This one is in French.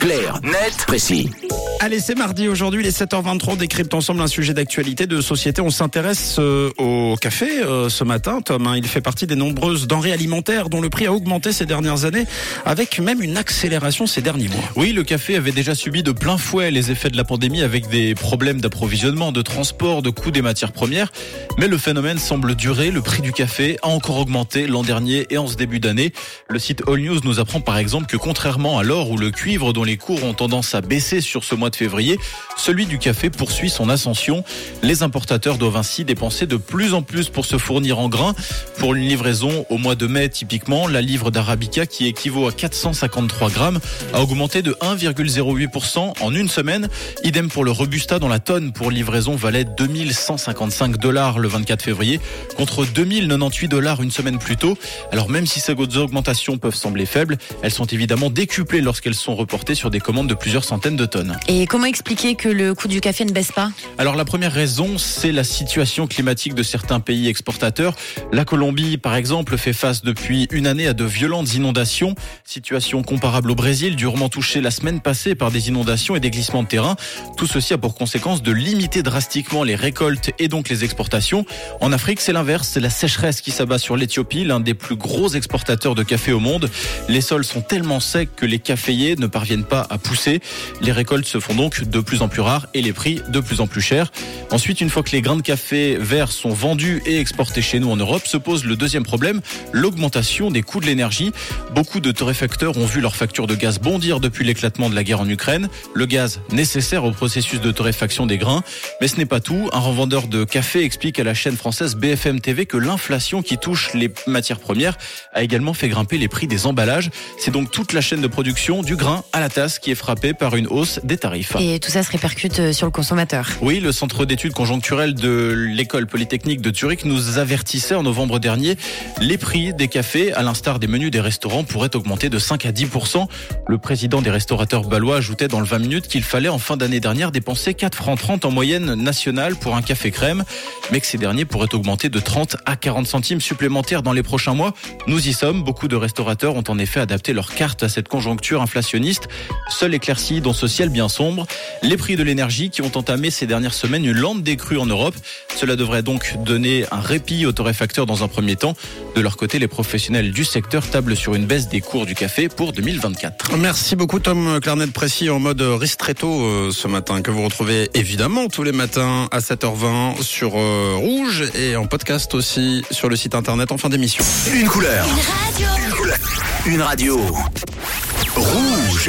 Clair, net, précis. Allez, c'est mardi aujourd'hui, les 7h23, on ensemble un sujet d'actualité de société. On s'intéresse euh, au café euh, ce matin, Tom. hein. il fait partie des nombreuses denrées alimentaires dont le prix a augmenté ces dernières années, avec même une accélération ces derniers mois. Oui, le café avait déjà subi de plein fouet les effets de la pandémie avec des problèmes d'approvisionnement, de transport, de coûts des matières premières. Mais le phénomène semble durer. Le prix du café a encore augmenté l'an dernier et en ce début d'année. Le site All News nous apprend par exemple que contrairement à l'or ou le cuivre dont les cours ont tendance à baisser sur ce mois de février, celui du café poursuit son ascension. Les importateurs doivent ainsi dépenser de plus en plus pour se fournir en grains. Pour une livraison au mois de mai typiquement, la livre d'Arabica qui équivaut à 453 grammes a augmenté de 1,08% en une semaine. Idem pour le Robusta dont la tonne pour livraison valait 2155 dollars le 24 février contre 2098 dollars une semaine plus tôt. Alors même si ces augmentations peuvent sembler faibles, elles sont évidemment décuplées lorsqu'elles sont reportées sur des commandes de plusieurs centaines de tonnes. Comment expliquer que le coût du café ne baisse pas? Alors la première raison, c'est la situation climatique de certains pays exportateurs. La Colombie, par exemple, fait face depuis une année à de violentes inondations. Situation comparable au Brésil, durement touché la semaine passée par des inondations et des glissements de terrain. Tout ceci a pour conséquence de limiter drastiquement les récoltes et donc les exportations. En Afrique, c'est l'inverse, c'est la sécheresse qui s'abat sur l'Éthiopie, l'un des plus gros exportateurs de café au monde. Les sols sont tellement secs que les caféiers ne parviennent pas à pousser. Les récoltes se font donc de plus en plus rares et les prix de plus en plus chers. Ensuite, une fois que les grains de café verts sont vendus et exportés chez nous en Europe, se pose le deuxième problème, l'augmentation des coûts de l'énergie. Beaucoup de torréfacteurs ont vu leur facture de gaz bondir depuis l'éclatement de la guerre en Ukraine. Le gaz nécessaire au processus de torréfaction des grains. Mais ce n'est pas tout. Un revendeur de café explique à la chaîne française BFM TV que l'inflation qui touche les matières premières a également fait grimper les prix des emballages. C'est donc toute la chaîne de production, du grain à la tasse, qui est frappée par une hausse des tarifs. Et tout ça se répercute euh, sur le consommateur. Oui, le centre d'études conjoncturelles de l'école polytechnique de Zurich nous avertissait en novembre dernier, les prix des cafés, à l'instar des menus des restaurants, pourraient augmenter de 5 à 10% Le président des restaurateurs balois ajoutait dans le 20 minutes qu'il fallait en fin d'année dernière dépenser 4 francs 30 en moyenne nationale pour un café crème, mais que ces derniers pourraient augmenter de 30 à 40 centimes supplémentaires dans les prochains mois. Nous y sommes. Beaucoup de restaurateurs ont en effet adapté leur carte à cette conjoncture inflationniste. Seule éclaircie dans ce ciel bien sombre, les prix de l'énergie qui ont entamé ces dernières semaines une lente décrue en Europe. Cela devrait donc donner un répit aux torréfacteurs dans un premier temps. De leur côté, les professionnels du secteur tablent sur une baisse des cours du café pour 2024. Merci beaucoup Tom Clarnet précis en mode ristretto euh, ce matin que vous retrouvez évidemment tous les matins à 7h20 sur euh, Rouge et en podcast aussi sur le site internet en fin d'émission. Une couleur. Une radio. Une radio. Rouge.